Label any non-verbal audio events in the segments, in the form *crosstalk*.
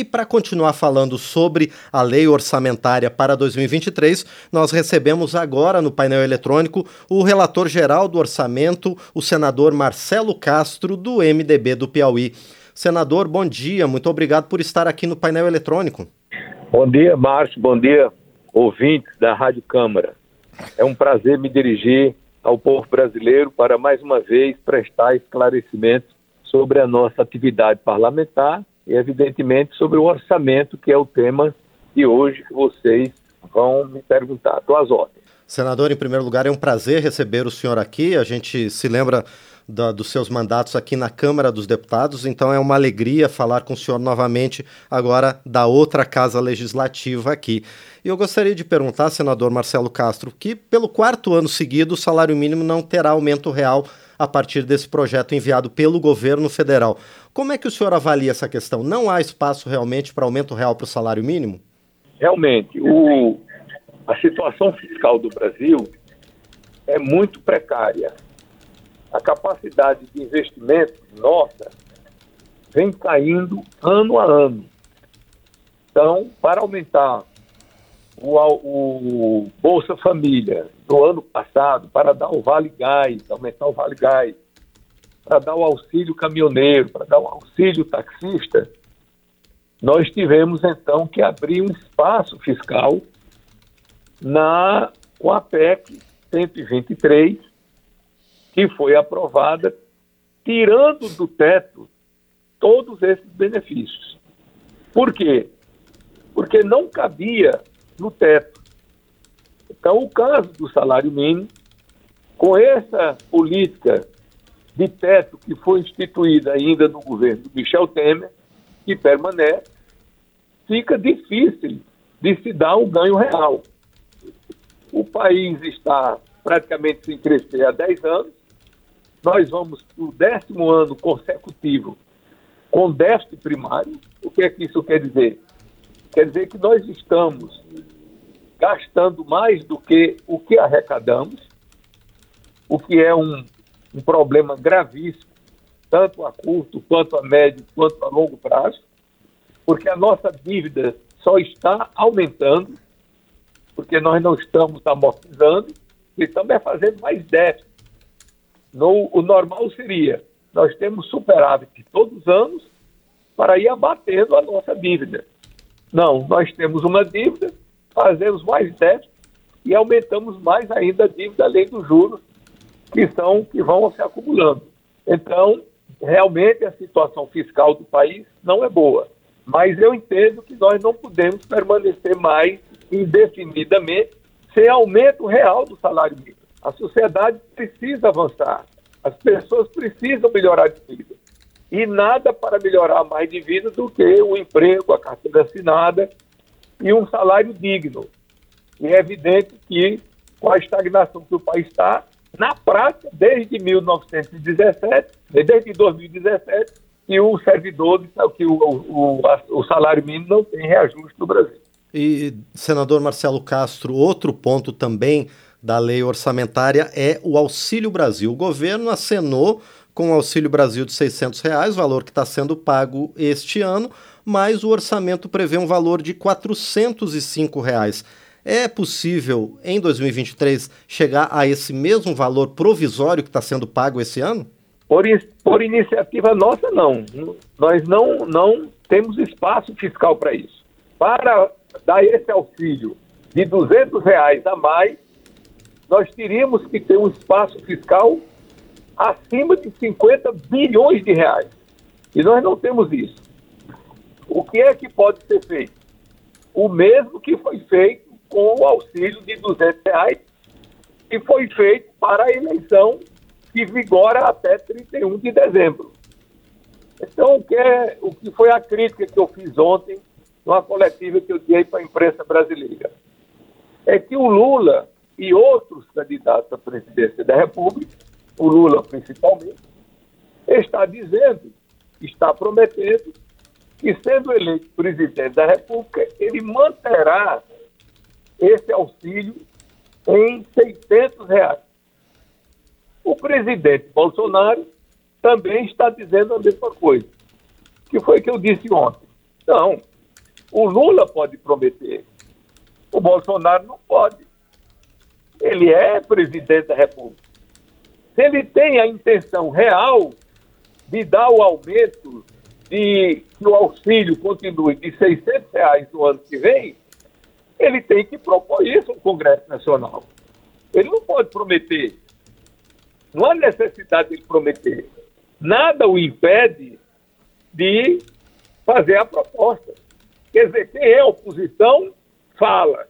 E para continuar falando sobre a lei orçamentária para 2023, nós recebemos agora no painel eletrônico o relator geral do orçamento, o senador Marcelo Castro, do MDB do Piauí. Senador, bom dia, muito obrigado por estar aqui no painel eletrônico. Bom dia, Márcio, bom dia, ouvintes da Rádio Câmara. É um prazer me dirigir ao povo brasileiro para mais uma vez prestar esclarecimentos sobre a nossa atividade parlamentar e, evidentemente, sobre o orçamento, que é o tema de hoje que vocês vão me perguntar. Estou às ordens. Senador, em primeiro lugar, é um prazer receber o senhor aqui. A gente se lembra da, dos seus mandatos aqui na Câmara dos Deputados, então é uma alegria falar com o senhor novamente, agora da outra casa legislativa aqui. E eu gostaria de perguntar, senador Marcelo Castro, que pelo quarto ano seguido o salário mínimo não terá aumento real a partir desse projeto enviado pelo governo federal. Como é que o senhor avalia essa questão? Não há espaço realmente para aumento real para o salário mínimo? Realmente, o, a situação fiscal do Brasil é muito precária. A capacidade de investimento nossa vem caindo ano a ano. Então, para aumentar o, o Bolsa Família do ano passado para dar o Vale Gás, aumentar o Vale Gás, para dar o auxílio caminhoneiro, para dar o auxílio taxista, nós tivemos então que abrir um espaço fiscal na com a PEC 123, que foi aprovada, tirando do teto todos esses benefícios. Por quê? Porque não cabia no teto. Então, o caso do salário mínimo, com essa política de teto que foi instituída ainda no governo do Michel Temer, que permanece, fica difícil de se dar um ganho real. O país está praticamente sem crescer há 10 anos, nós vamos para o décimo ano consecutivo com déficit primário. O que é que isso quer dizer? Quer dizer que nós estamos gastando mais do que o que arrecadamos, o que é um, um problema gravíssimo, tanto a curto, quanto a médio, quanto a longo prazo, porque a nossa dívida só está aumentando, porque nós não estamos amortizando, e é fazendo mais déficit. No, o normal seria, nós temos superávit todos os anos para ir abatendo a nossa dívida. Não, nós temos uma dívida fazemos mais déficit e aumentamos mais ainda a dívida além dos juros que são que vão se acumulando. Então, realmente a situação fiscal do país não é boa. Mas eu entendo que nós não podemos permanecer mais indefinidamente sem aumento real do salário mínimo. A sociedade precisa avançar. As pessoas precisam melhorar de vida. E nada para melhorar mais de vida do que o emprego, a carteira assinada e um salário digno. E é evidente que, com a estagnação que o país está, na prática, desde 1917, desde 2017, que o servidor, que o, o, o salário mínimo não tem reajuste no Brasil. E, senador Marcelo Castro, outro ponto também da lei orçamentária é o Auxílio Brasil. O governo acenou com o Auxílio Brasil de 600 reais, valor que está sendo pago este ano, mas o orçamento prevê um valor de 405 reais. É possível, em 2023, chegar a esse mesmo valor provisório que está sendo pago esse ano? Por, por iniciativa nossa, não. Nós não, não temos espaço fiscal para isso. Para dar esse auxílio de 200 reais a mais, nós teríamos que ter um espaço fiscal acima de 50 bilhões de reais. E nós não temos isso. O que é que pode ser feito? O mesmo que foi feito com o auxílio de 200 reais, que foi feito para a eleição que vigora até 31 de dezembro. Então, o que, é, o que foi a crítica que eu fiz ontem numa coletiva que eu dei para a imprensa brasileira? É que o Lula e outros candidatos à presidência da República, o Lula principalmente, está dizendo, está prometendo que, sendo eleito presidente da República, ele manterá esse auxílio em 600 reais. O presidente Bolsonaro também está dizendo a mesma coisa, que foi que eu disse ontem. Não, O Lula pode prometer. O Bolsonaro não pode. Ele é presidente da República. Se ele tem a intenção real de dar o aumento de que o auxílio continue de 600 reais no ano que vem, ele tem que propor isso no Congresso Nacional. Ele não pode prometer. Não há necessidade de prometer. Nada o impede de fazer a proposta. Quer dizer, quem é oposição, fala.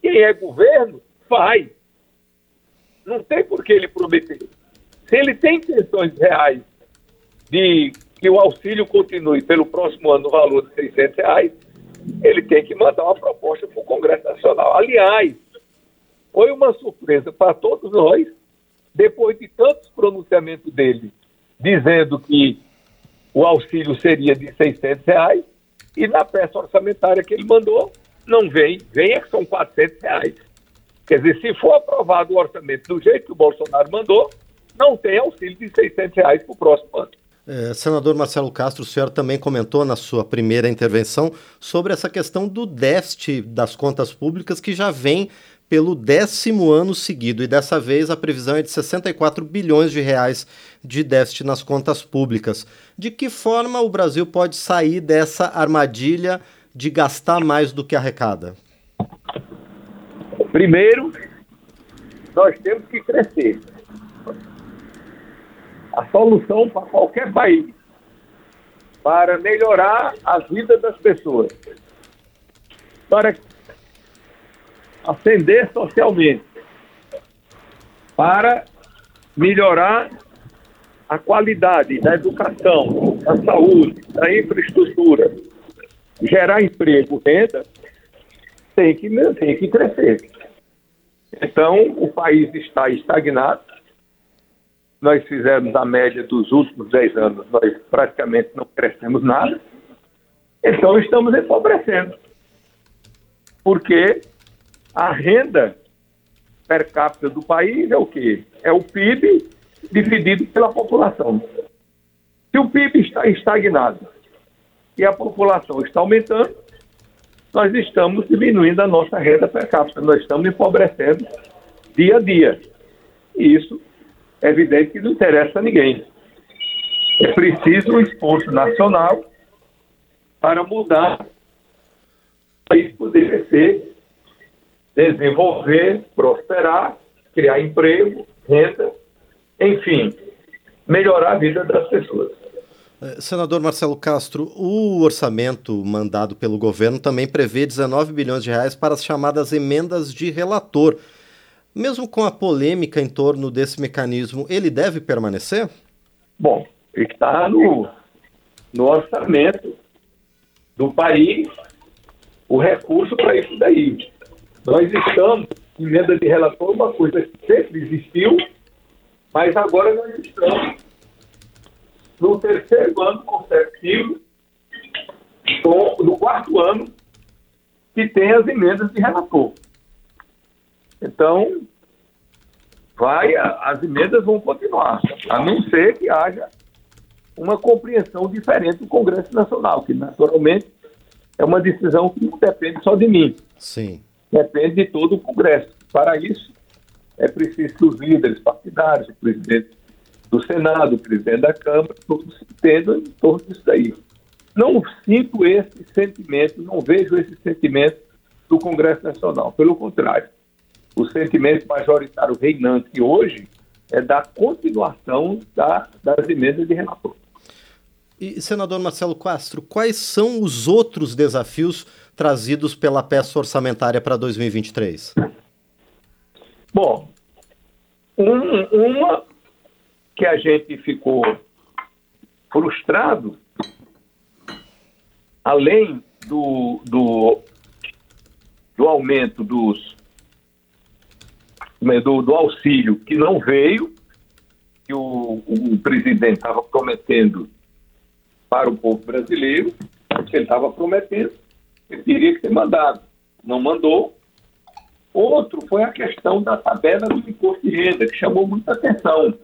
Quem é governo, faz. Não tem por que ele prometer. Se ele tem intenções reais de que o auxílio continue pelo próximo ano no valor de 600 reais, ele tem que mandar uma proposta para o Congresso Nacional. Aliás, foi uma surpresa para todos nós, depois de tantos pronunciamentos dele, dizendo que o auxílio seria de 600 reais, e na peça orçamentária que ele mandou, não vem, vem é que são 400 reais. Quer dizer, se for aprovado o orçamento do jeito que o Bolsonaro mandou, não tem auxílio de 600 reais para o próximo ano. É, senador Marcelo Castro, o senhor também comentou na sua primeira intervenção sobre essa questão do déficit das contas públicas que já vem pelo décimo ano seguido e dessa vez a previsão é de 64 bilhões de reais de déficit nas contas públicas. De que forma o Brasil pode sair dessa armadilha de gastar mais do que arrecada? Primeiro, nós temos que crescer a solução para qualquer país, para melhorar a vida das pessoas, para ascender socialmente, para melhorar a qualidade da educação, da saúde, da infraestrutura, gerar emprego, renda, tem que, tem que crescer. Então, o país está estagnado, nós fizemos a média dos últimos 10 anos, nós praticamente não crescemos nada. Então estamos empobrecendo. Porque a renda per capita do país é o quê? É o PIB dividido pela população. Se o PIB está estagnado e a população está aumentando, nós estamos diminuindo a nossa renda per capita, nós estamos empobrecendo dia a dia. E isso é evidente que não interessa a ninguém. É preciso um esforço nacional para mudar o país poder crescer, desenvolver, prosperar, criar emprego, renda, enfim, melhorar a vida das pessoas. É, senador Marcelo Castro, o orçamento mandado pelo governo também prevê 19 bilhões de reais para as chamadas emendas de relator. Mesmo com a polêmica em torno desse mecanismo, ele deve permanecer? Bom, está no, no orçamento do país o recurso para isso daí. Nós estamos, emenda de relator, uma coisa que sempre existiu, mas agora nós estamos no terceiro ano consecutivo, no quarto ano, que tem as emendas de relator. Então, vai, as emendas vão continuar, a não ser que haja uma compreensão diferente do Congresso Nacional, que naturalmente é uma decisão que não depende só de mim. Sim. Depende de todo o Congresso. Para isso, é preciso que os líderes partidários, o presidente do Senado, o presidente da Câmara, todos se entendam em torno disso daí. Não sinto esse sentimento, não vejo esse sentimento do Congresso Nacional. Pelo contrário, o sentimento majoritário reinante hoje é da continuação da, das emendas de relator. E, senador Marcelo Castro, quais são os outros desafios trazidos pela peça orçamentária para 2023? Bom, um, uma que a gente ficou frustrado, além do, do, do aumento dos do, do auxílio que não veio, que o, o presidente estava prometendo para o povo brasileiro, que ele estava prometendo, ele teria que ter mandado. Não mandou. Outro foi a questão da tabela do imposto de renda, que chamou muita atenção.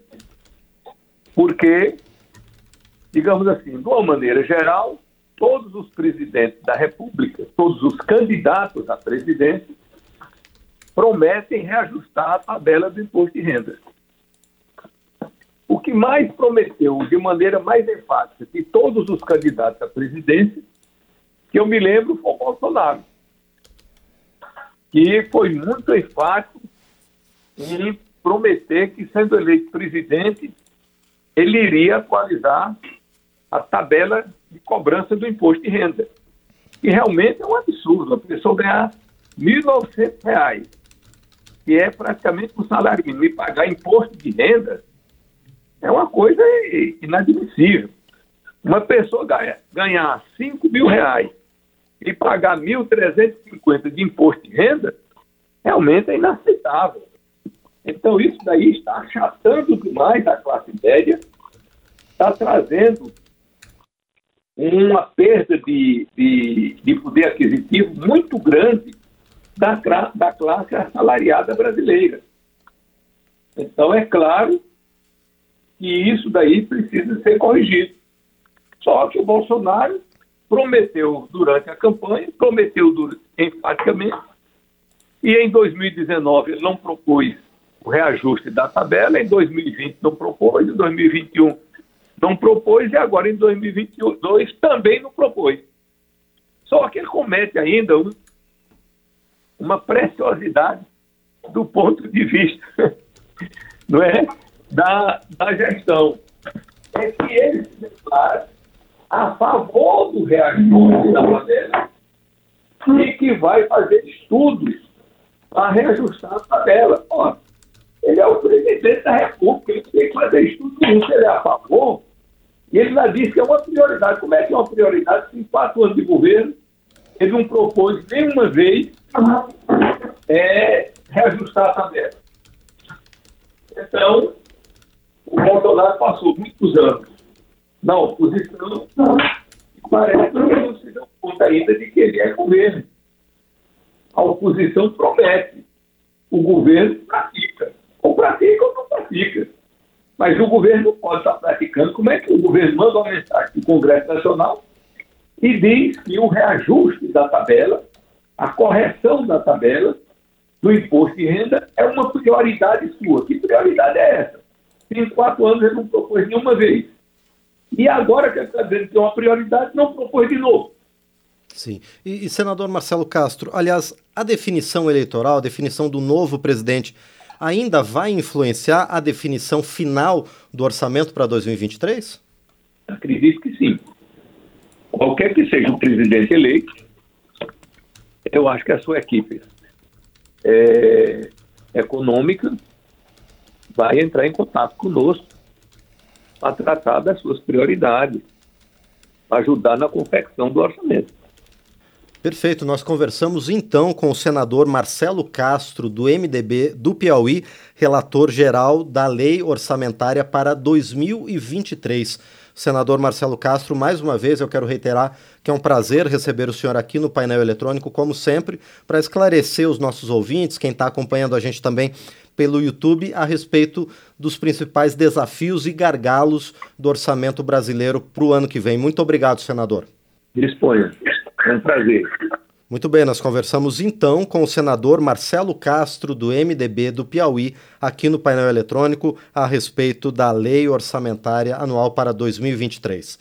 Porque, digamos assim, de uma maneira geral, todos os presidentes da República, todos os candidatos à presidência, prometem reajustar a tabela do imposto de renda. O que mais prometeu de maneira mais enfática de todos os candidatos à presidência, que eu me lembro, foi o Bolsonaro, que foi muito enfático em prometer que, sendo eleito presidente, ele iria atualizar a tabela de cobrança do imposto de renda. E realmente é um absurdo a pessoa ganhar R$ 1.900, que é praticamente um salário mínimo, e pagar imposto de renda é uma coisa inadmissível. Uma pessoa ganha, ganhar 5 mil reais e pagar 1.350 de imposto de renda, realmente é inaceitável. Então, isso daí está achatando demais a classe média, está trazendo uma perda de, de, de poder aquisitivo muito grande da, da classe assalariada brasileira. Então, é claro que isso daí precisa ser corrigido. Só que o Bolsonaro prometeu durante a campanha, prometeu enfaticamente, e em 2019 ele não propôs o reajuste da tabela, em 2020 não propôs, em 2021 não propôs e agora em 2022 também não propôs. Só que ele comete ainda um, uma preciosidade do ponto de vista *laughs* não é, da, da gestão. É que ele se declara a favor do reajuste da tabela e que vai fazer estudos para reajustar a tabela. Ó, ele é o presidente da República, ele tem que fazer estudo se ele é a favor. E ele já disse que é uma prioridade. Como é que é uma prioridade se em quatro anos de governo ele não propôs nenhuma vez é, reajustar a tabela? Então, o Bolsonaro passou muitos anos na oposição e parece que não se deu conta ainda de que ele é governo. A oposição promete, o governo pratica. Ou pratica ou não pratica. Mas o governo pode estar praticando. Como é que o governo manda uma mensagem para o Congresso Nacional e diz que o reajuste da tabela, a correção da tabela do imposto de renda é uma prioridade sua? Que prioridade é essa? Em quatro anos ele não propôs nenhuma vez. E agora que ele está dizendo que é uma prioridade, não propôs de novo. Sim. E, e, senador Marcelo Castro, aliás, a definição eleitoral, a definição do novo presidente ainda vai influenciar a definição final do orçamento para 2023? Acredito que sim. Qualquer que seja o presidente eleito, eu acho que a sua equipe é, econômica vai entrar em contato conosco para tratar das suas prioridades, para ajudar na confecção do orçamento. Perfeito, nós conversamos então com o senador Marcelo Castro, do MDB do Piauí, relator geral da Lei Orçamentária para 2023. Senador Marcelo Castro, mais uma vez eu quero reiterar que é um prazer receber o senhor aqui no painel eletrônico, como sempre, para esclarecer os nossos ouvintes, quem está acompanhando a gente também pelo YouTube, a respeito dos principais desafios e gargalos do orçamento brasileiro para o ano que vem. Muito obrigado, senador. Disponha. É um prazer. Muito bem, nós conversamos então com o senador Marcelo Castro, do MDB do Piauí, aqui no painel eletrônico, a respeito da Lei Orçamentária Anual para 2023.